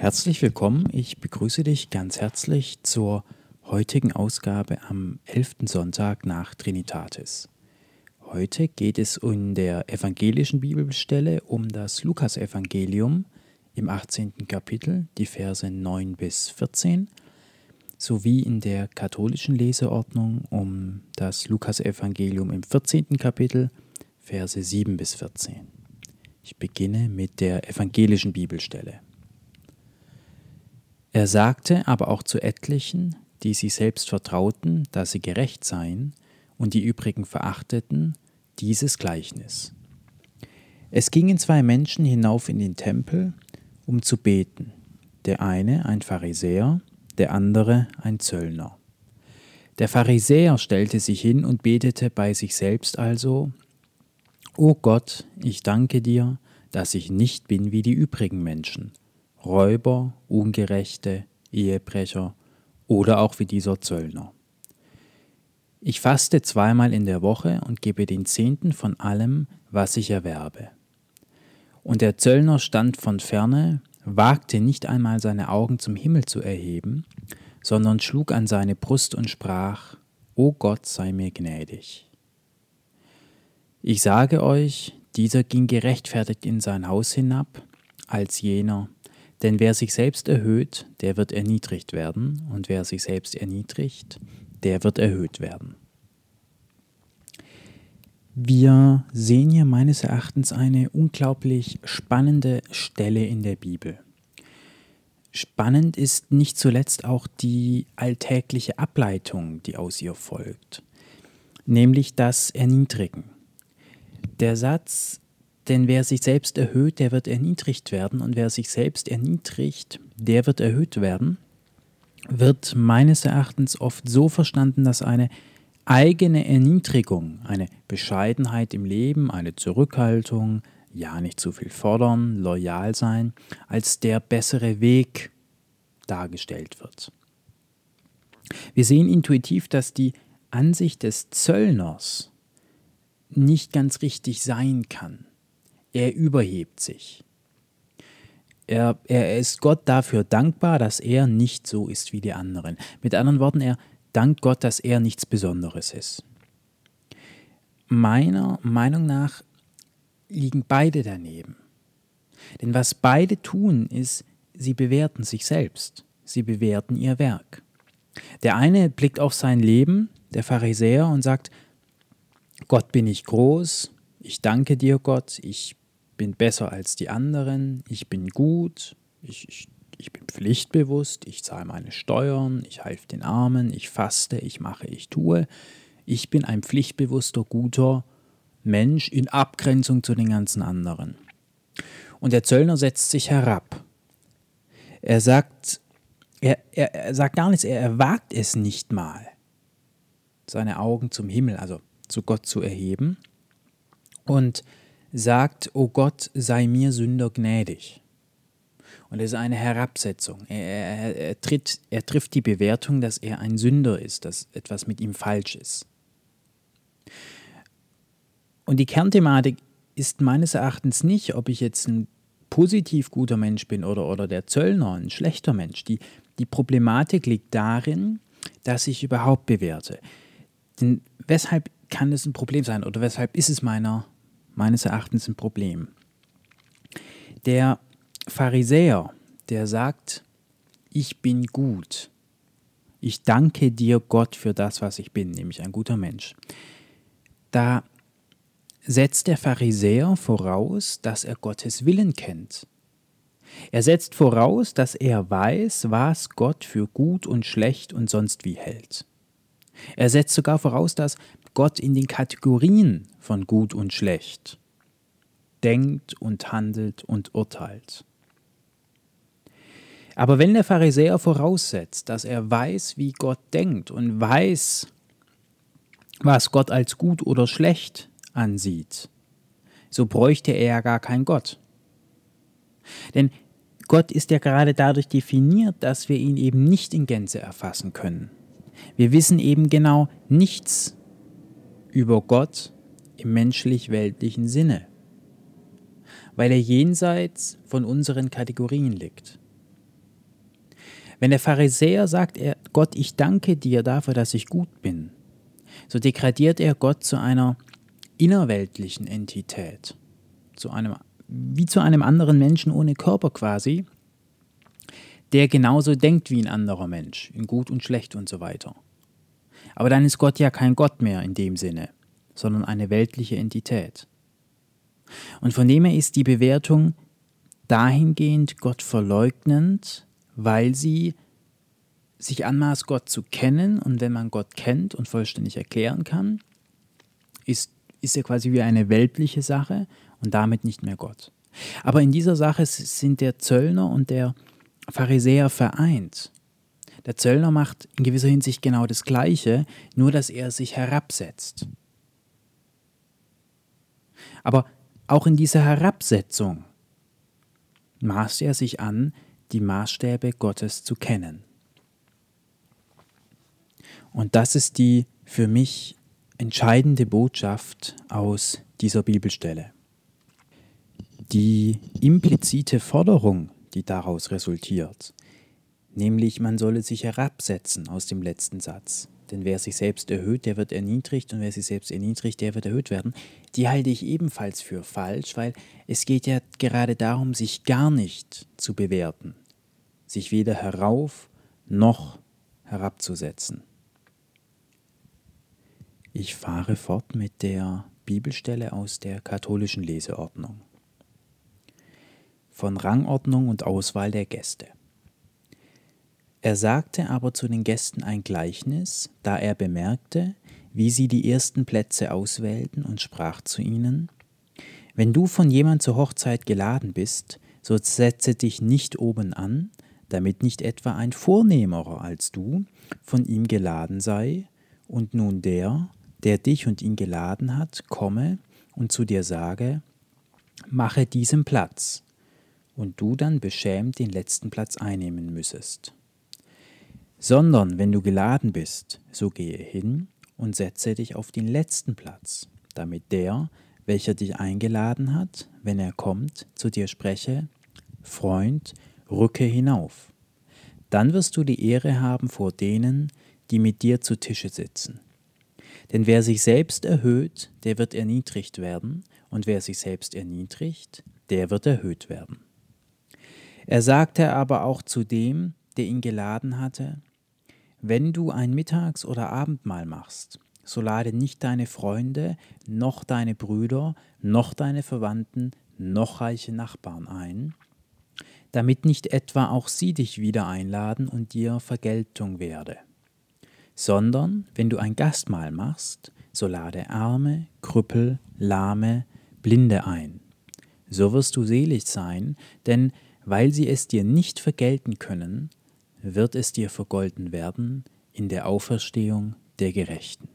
Herzlich willkommen. Ich begrüße dich ganz herzlich zur heutigen Ausgabe am 11. Sonntag nach Trinitatis. Heute geht es in der evangelischen Bibelstelle um das Lukasevangelium im 18. Kapitel, die Verse 9 bis 14, sowie in der katholischen Leseordnung um das Lukasevangelium im 14. Kapitel, Verse 7 bis 14. Ich beginne mit der evangelischen Bibelstelle. Er sagte aber auch zu etlichen, die sie selbst vertrauten, dass sie gerecht seien, und die übrigen verachteten, dieses Gleichnis. Es gingen zwei Menschen hinauf in den Tempel, um zu beten, der eine ein Pharisäer, der andere ein Zöllner. Der Pharisäer stellte sich hin und betete bei sich selbst also, O Gott, ich danke dir, dass ich nicht bin wie die übrigen Menschen, Räuber, Ungerechte, Ehebrecher oder auch wie dieser Zöllner. Ich faste zweimal in der Woche und gebe den Zehnten von allem, was ich erwerbe. Und der Zöllner stand von ferne, wagte nicht einmal seine Augen zum Himmel zu erheben, sondern schlug an seine Brust und sprach, O Gott sei mir gnädig. Ich sage euch, dieser ging gerechtfertigt in sein Haus hinab, als jener, denn wer sich selbst erhöht, der wird erniedrigt werden, und wer sich selbst erniedrigt, der wird erhöht werden. Wir sehen hier meines Erachtens eine unglaublich spannende Stelle in der Bibel. Spannend ist nicht zuletzt auch die alltägliche Ableitung, die aus ihr folgt, nämlich das Erniedrigen. Der Satz denn wer sich selbst erhöht, der wird erniedrigt werden, und wer sich selbst erniedrigt, der wird erhöht werden, wird meines Erachtens oft so verstanden, dass eine eigene Erniedrigung, eine Bescheidenheit im Leben, eine Zurückhaltung, ja nicht zu viel fordern, loyal sein, als der bessere Weg dargestellt wird. Wir sehen intuitiv, dass die Ansicht des Zöllners nicht ganz richtig sein kann er überhebt sich. Er, er ist Gott dafür dankbar, dass er nicht so ist wie die anderen. Mit anderen Worten, er dankt Gott, dass er nichts Besonderes ist. Meiner Meinung nach liegen beide daneben. Denn was beide tun, ist, sie bewerten sich selbst, sie bewerten ihr Werk. Der eine blickt auf sein Leben, der Pharisäer, und sagt, Gott bin ich groß, ich danke dir Gott, ich bin besser als die anderen, ich bin gut, ich, ich, ich bin pflichtbewusst, ich zahle meine Steuern, ich helfe den Armen, ich faste, ich mache, ich tue. Ich bin ein pflichtbewusster, guter Mensch in Abgrenzung zu den ganzen anderen. Und der Zöllner setzt sich herab. Er sagt, er, er, er sagt gar nichts, er, wagt es nicht mal, seine Augen zum Himmel, also zu Gott zu erheben. Und sagt, O Gott, sei mir Sünder gnädig. Und es ist eine Herabsetzung. Er, er, er, tritt, er trifft die Bewertung, dass er ein Sünder ist, dass etwas mit ihm falsch ist. Und die Kernthematik ist meines Erachtens nicht, ob ich jetzt ein positiv guter Mensch bin oder, oder der Zöllner ein schlechter Mensch. Die, die Problematik liegt darin, dass ich überhaupt bewerte. Denn weshalb kann es ein Problem sein oder weshalb ist es meiner meines Erachtens ein Problem. Der Pharisäer, der sagt, ich bin gut. Ich danke dir, Gott, für das, was ich bin, nämlich ein guter Mensch. Da setzt der Pharisäer voraus, dass er Gottes Willen kennt. Er setzt voraus, dass er weiß, was Gott für gut und schlecht und sonst wie hält. Er setzt sogar voraus, dass Gott in den Kategorien von gut und schlecht denkt und handelt und urteilt. Aber wenn der Pharisäer voraussetzt, dass er weiß, wie Gott denkt und weiß, was Gott als gut oder schlecht ansieht, so bräuchte er ja gar keinen Gott. Denn Gott ist ja gerade dadurch definiert, dass wir ihn eben nicht in Gänze erfassen können. Wir wissen eben genau nichts über Gott im menschlich-weltlichen Sinne, weil er jenseits von unseren Kategorien liegt. Wenn der Pharisäer sagt, er, Gott, ich danke dir dafür, dass ich gut bin, so degradiert er Gott zu einer innerweltlichen Entität, zu einem, wie zu einem anderen Menschen ohne Körper quasi, der genauso denkt wie ein anderer Mensch, in gut und schlecht und so weiter. Aber dann ist Gott ja kein Gott mehr in dem Sinne, sondern eine weltliche Entität. Und von dem her ist die Bewertung dahingehend Gott verleugnend, weil sie sich anmaßt, Gott zu kennen und wenn man Gott kennt und vollständig erklären kann, ist, ist er quasi wie eine weltliche Sache und damit nicht mehr Gott. Aber in dieser Sache sind der Zöllner und der Pharisäer vereint. Der Zöllner macht in gewisser Hinsicht genau das Gleiche, nur dass er sich herabsetzt. Aber auch in dieser Herabsetzung maßt er sich an, die Maßstäbe Gottes zu kennen. Und das ist die für mich entscheidende Botschaft aus dieser Bibelstelle. Die implizite Forderung, die daraus resultiert, nämlich man solle sich herabsetzen aus dem letzten Satz. Denn wer sich selbst erhöht, der wird erniedrigt und wer sich selbst erniedrigt, der wird erhöht werden. Die halte ich ebenfalls für falsch, weil es geht ja gerade darum, sich gar nicht zu bewerten, sich weder herauf noch herabzusetzen. Ich fahre fort mit der Bibelstelle aus der katholischen Leseordnung. Von Rangordnung und Auswahl der Gäste. Er sagte aber zu den Gästen ein Gleichnis, da er bemerkte, wie sie die ersten Plätze auswählten und sprach zu ihnen, Wenn du von jemand zur Hochzeit geladen bist, so setze dich nicht oben an, damit nicht etwa ein Vornehmerer als du von ihm geladen sei, und nun der, der dich und ihn geladen hat, komme und zu dir sage, mache diesem Platz, und du dann beschämt den letzten Platz einnehmen müssest. Sondern wenn du geladen bist, so gehe hin und setze dich auf den letzten Platz, damit der, welcher dich eingeladen hat, wenn er kommt, zu dir spreche, Freund, rücke hinauf. Dann wirst du die Ehre haben vor denen, die mit dir zu Tische sitzen. Denn wer sich selbst erhöht, der wird erniedrigt werden, und wer sich selbst erniedrigt, der wird erhöht werden. Er sagte aber auch zu dem, der ihn geladen hatte, wenn du ein Mittags- oder Abendmahl machst, so lade nicht deine Freunde, noch deine Brüder, noch deine Verwandten, noch reiche Nachbarn ein, damit nicht etwa auch sie dich wieder einladen und dir Vergeltung werde sondern wenn du ein Gastmahl machst, so lade Arme, Krüppel, Lahme, Blinde ein. So wirst du selig sein, denn weil sie es dir nicht vergelten können, wird es dir vergolten werden in der Auferstehung der Gerechten.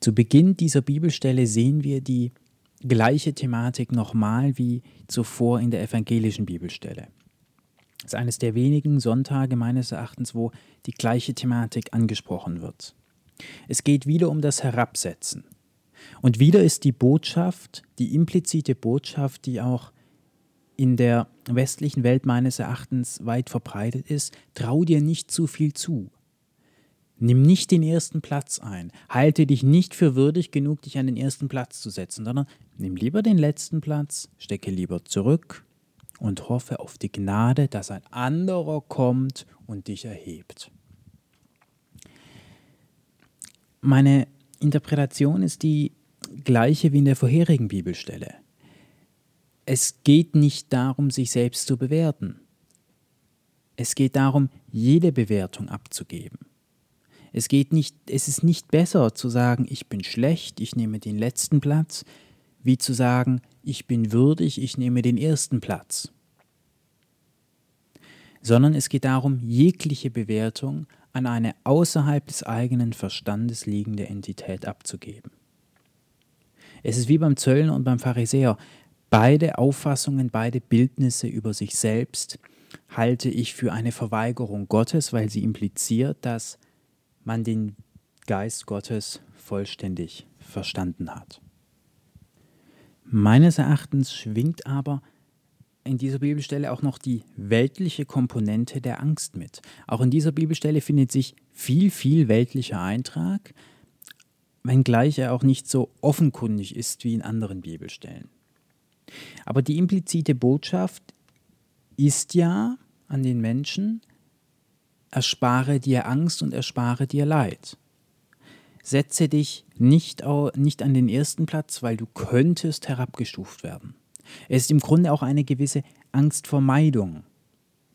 Zu Beginn dieser Bibelstelle sehen wir die gleiche Thematik nochmal wie zuvor in der evangelischen Bibelstelle. Das ist eines der wenigen Sonntage meines Erachtens, wo die gleiche Thematik angesprochen wird. Es geht wieder um das Herabsetzen. Und wieder ist die Botschaft, die implizite Botschaft, die auch in der westlichen Welt meines Erachtens weit verbreitet ist, trau dir nicht zu viel zu. Nimm nicht den ersten Platz ein. Halte dich nicht für würdig genug, dich an den ersten Platz zu setzen, sondern nimm lieber den letzten Platz, stecke lieber zurück und hoffe auf die Gnade, dass ein anderer kommt und dich erhebt. Meine Interpretation ist die gleiche wie in der vorherigen Bibelstelle. Es geht nicht darum, sich selbst zu bewerten. Es geht darum, jede Bewertung abzugeben. Es, geht nicht, es ist nicht besser zu sagen, ich bin schlecht, ich nehme den letzten Platz, wie zu sagen, ich bin würdig, ich nehme den ersten Platz. Sondern es geht darum, jegliche Bewertung an eine außerhalb des eigenen Verstandes liegende Entität abzugeben. Es ist wie beim Zöllner und beim Pharisäer. Beide Auffassungen, beide Bildnisse über sich selbst halte ich für eine Verweigerung Gottes, weil sie impliziert, dass man den Geist Gottes vollständig verstanden hat. Meines Erachtens schwingt aber in dieser Bibelstelle auch noch die weltliche Komponente der Angst mit. Auch in dieser Bibelstelle findet sich viel, viel weltlicher Eintrag, wenngleich er auch nicht so offenkundig ist wie in anderen Bibelstellen. Aber die implizite Botschaft ist ja an den Menschen, erspare dir Angst und erspare dir Leid. Setze dich nicht, nicht an den ersten Platz, weil du könntest herabgestuft werden. Es ist im Grunde auch eine gewisse Angstvermeidung,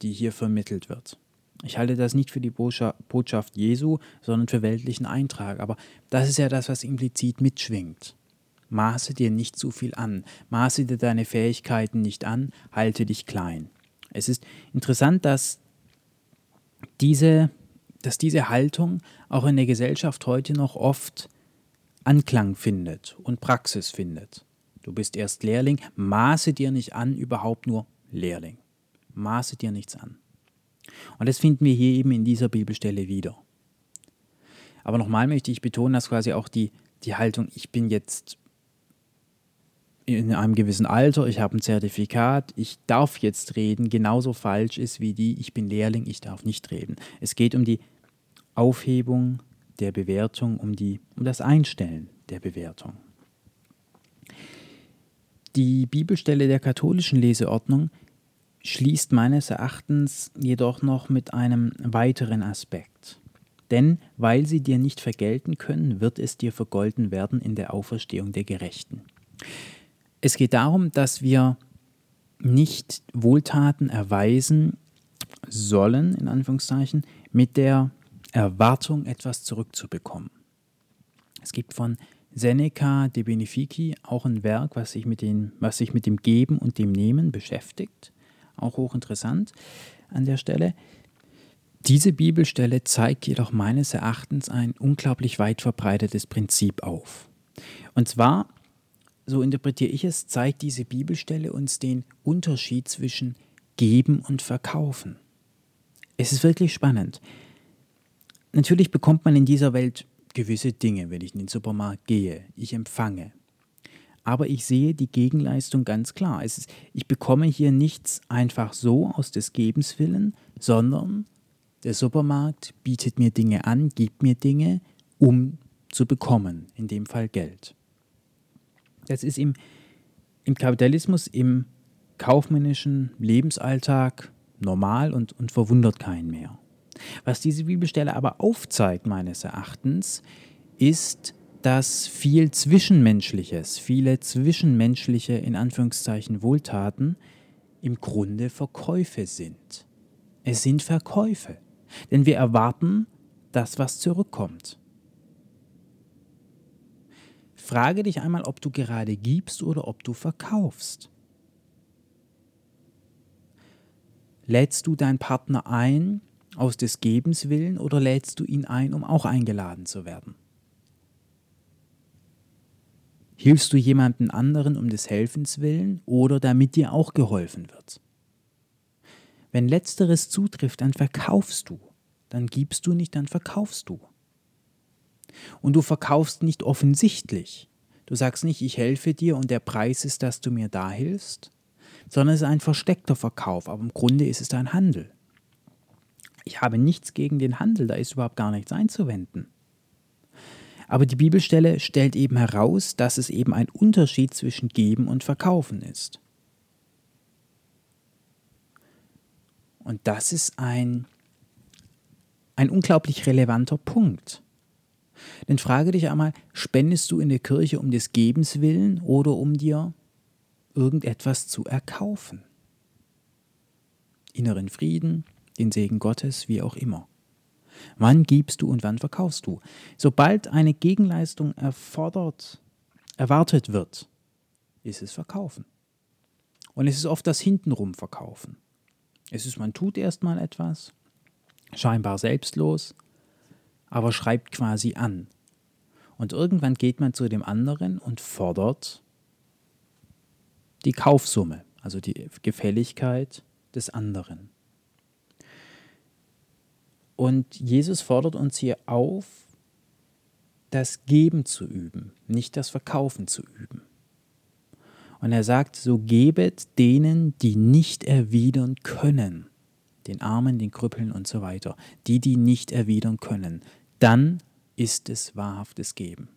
die hier vermittelt wird. Ich halte das nicht für die Botschaft Jesu, sondern für weltlichen Eintrag. Aber das ist ja das, was implizit mitschwingt. Maße dir nicht zu viel an, maße dir deine Fähigkeiten nicht an, halte dich klein. Es ist interessant, dass diese, dass diese Haltung auch in der Gesellschaft heute noch oft Anklang findet und Praxis findet. Du bist erst Lehrling, maße dir nicht an, überhaupt nur Lehrling. Maße dir nichts an. Und das finden wir hier eben in dieser Bibelstelle wieder. Aber nochmal möchte ich betonen, dass quasi auch die, die Haltung, ich bin jetzt in einem gewissen Alter, ich habe ein Zertifikat, ich darf jetzt reden, genauso falsch ist wie die, ich bin Lehrling, ich darf nicht reden. Es geht um die Aufhebung der Bewertung, um, die, um das Einstellen der Bewertung. Die Bibelstelle der katholischen Leseordnung schließt meines Erachtens jedoch noch mit einem weiteren Aspekt. Denn weil sie dir nicht vergelten können, wird es dir vergolten werden in der Auferstehung der Gerechten. Es geht darum, dass wir nicht Wohltaten erweisen sollen, in Anführungszeichen, mit der Erwartung, etwas zurückzubekommen. Es gibt von Seneca de Benefici auch ein Werk, was sich mit, den, was sich mit dem Geben und dem Nehmen beschäftigt. Auch hochinteressant an der Stelle. Diese Bibelstelle zeigt jedoch meines Erachtens ein unglaublich weit verbreitetes Prinzip auf. Und zwar, so interpretiere ich es, zeigt diese Bibelstelle uns den Unterschied zwischen Geben und Verkaufen. Es ist wirklich spannend. Natürlich bekommt man in dieser Welt gewisse Dinge, wenn ich in den Supermarkt gehe. Ich empfange. Aber ich sehe die Gegenleistung ganz klar. Ist, ich bekomme hier nichts einfach so aus des Gebens willen, sondern der Supermarkt bietet mir Dinge an, gibt mir Dinge, um zu bekommen, in dem Fall Geld. Das ist im, im Kapitalismus, im kaufmännischen Lebensalltag normal und, und verwundert keinen mehr. Was diese Bibelstelle aber aufzeigt, meines Erachtens, ist, dass viel Zwischenmenschliches, viele zwischenmenschliche, in Anführungszeichen, Wohltaten im Grunde Verkäufe sind. Es sind Verkäufe, denn wir erwarten das, was zurückkommt. Frage dich einmal, ob du gerade gibst oder ob du verkaufst. Lädst du deinen Partner ein, aus des Gebens willen oder lädst du ihn ein, um auch eingeladen zu werden? Hilfst du jemanden anderen um des Helfens willen oder damit dir auch geholfen wird? Wenn letzteres zutrifft, dann verkaufst du. Dann gibst du nicht, dann verkaufst du. Und du verkaufst nicht offensichtlich. Du sagst nicht, ich helfe dir und der Preis ist, dass du mir da hilfst, sondern es ist ein versteckter Verkauf, aber im Grunde ist es ein Handel. Ich habe nichts gegen den Handel, da ist überhaupt gar nichts einzuwenden. Aber die Bibelstelle stellt eben heraus, dass es eben ein Unterschied zwischen Geben und Verkaufen ist. Und das ist ein, ein unglaublich relevanter Punkt. Denn frage dich einmal, spendest du in der Kirche um des Gebens willen oder um dir irgendetwas zu erkaufen? Inneren Frieden, den Segen Gottes, wie auch immer. Wann gibst du und wann verkaufst du? Sobald eine Gegenleistung erfordert, erwartet wird, ist es Verkaufen. Und es ist oft das Hintenrum Verkaufen. Es ist, man tut erstmal etwas, scheinbar selbstlos, aber schreibt quasi an. Und irgendwann geht man zu dem anderen und fordert die Kaufsumme, also die Gefälligkeit des anderen. Und Jesus fordert uns hier auf, das Geben zu üben, nicht das Verkaufen zu üben. Und er sagt, so gebet denen, die nicht erwidern können, den Armen, den Krüppeln und so weiter, die, die nicht erwidern können, dann ist es wahrhaftes Geben.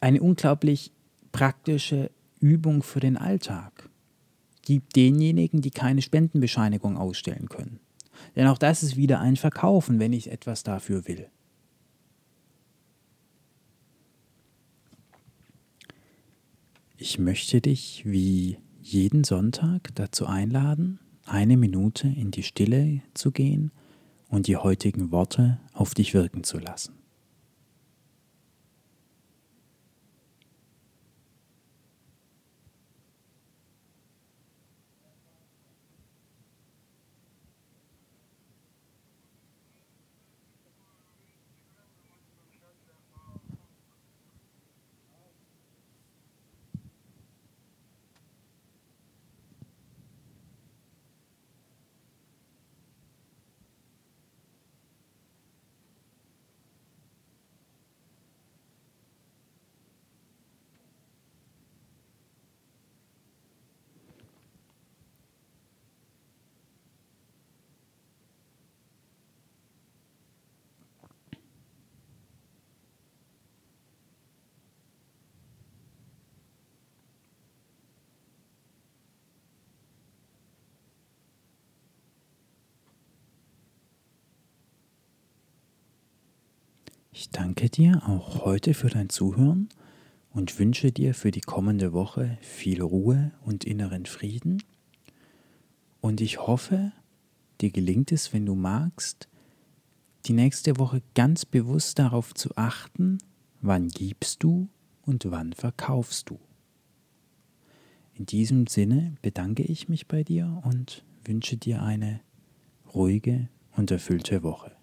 Eine unglaublich praktische Übung für den Alltag. Gib denjenigen, die keine Spendenbescheinigung ausstellen können. Denn auch das ist wieder ein Verkaufen, wenn ich etwas dafür will. Ich möchte dich wie jeden Sonntag dazu einladen, eine Minute in die Stille zu gehen und die heutigen Worte auf dich wirken zu lassen. Ich danke dir auch heute für dein Zuhören und wünsche dir für die kommende Woche viel Ruhe und inneren Frieden. Und ich hoffe, dir gelingt es, wenn du magst, die nächste Woche ganz bewusst darauf zu achten, wann gibst du und wann verkaufst du. In diesem Sinne bedanke ich mich bei dir und wünsche dir eine ruhige und erfüllte Woche.